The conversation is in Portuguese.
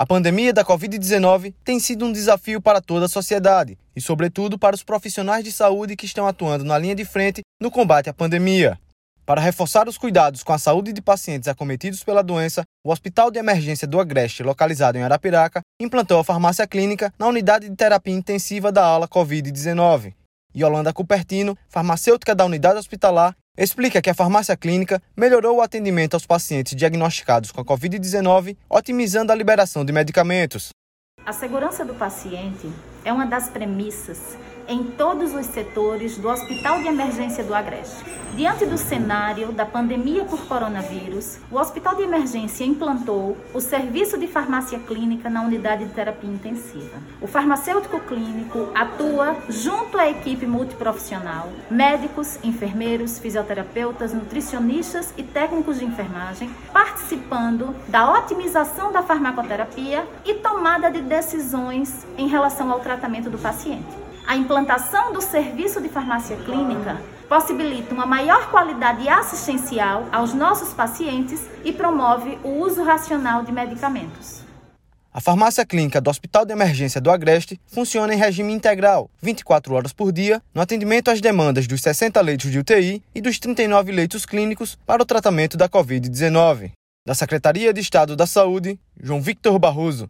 A pandemia da Covid-19 tem sido um desafio para toda a sociedade e, sobretudo, para os profissionais de saúde que estão atuando na linha de frente no combate à pandemia. Para reforçar os cuidados com a saúde de pacientes acometidos pela doença, o Hospital de Emergência do Agreste, localizado em Arapiraca, implantou a farmácia clínica na unidade de terapia intensiva da ala Covid-19. Yolanda Cupertino, farmacêutica da unidade hospitalar, explica que a farmácia clínica melhorou o atendimento aos pacientes diagnosticados com a Covid-19, otimizando a liberação de medicamentos. A segurança do paciente é uma das premissas em todos os setores do Hospital de Emergência do Agreste. Diante do cenário da pandemia por coronavírus, o Hospital de Emergência implantou o serviço de farmácia clínica na unidade de terapia intensiva. O farmacêutico clínico atua junto à equipe multiprofissional, médicos, enfermeiros, fisioterapeutas, nutricionistas e técnicos de enfermagem, participando da otimização da farmacoterapia e tomada de decisões em relação ao tratamento do paciente. A implantação do serviço de farmácia clínica possibilita uma maior qualidade assistencial aos nossos pacientes e promove o uso racional de medicamentos. A farmácia clínica do Hospital de Emergência do Agreste funciona em regime integral, 24 horas por dia, no atendimento às demandas dos 60 leitos de UTI e dos 39 leitos clínicos para o tratamento da Covid-19. Da Secretaria de Estado da Saúde, João Victor Barroso.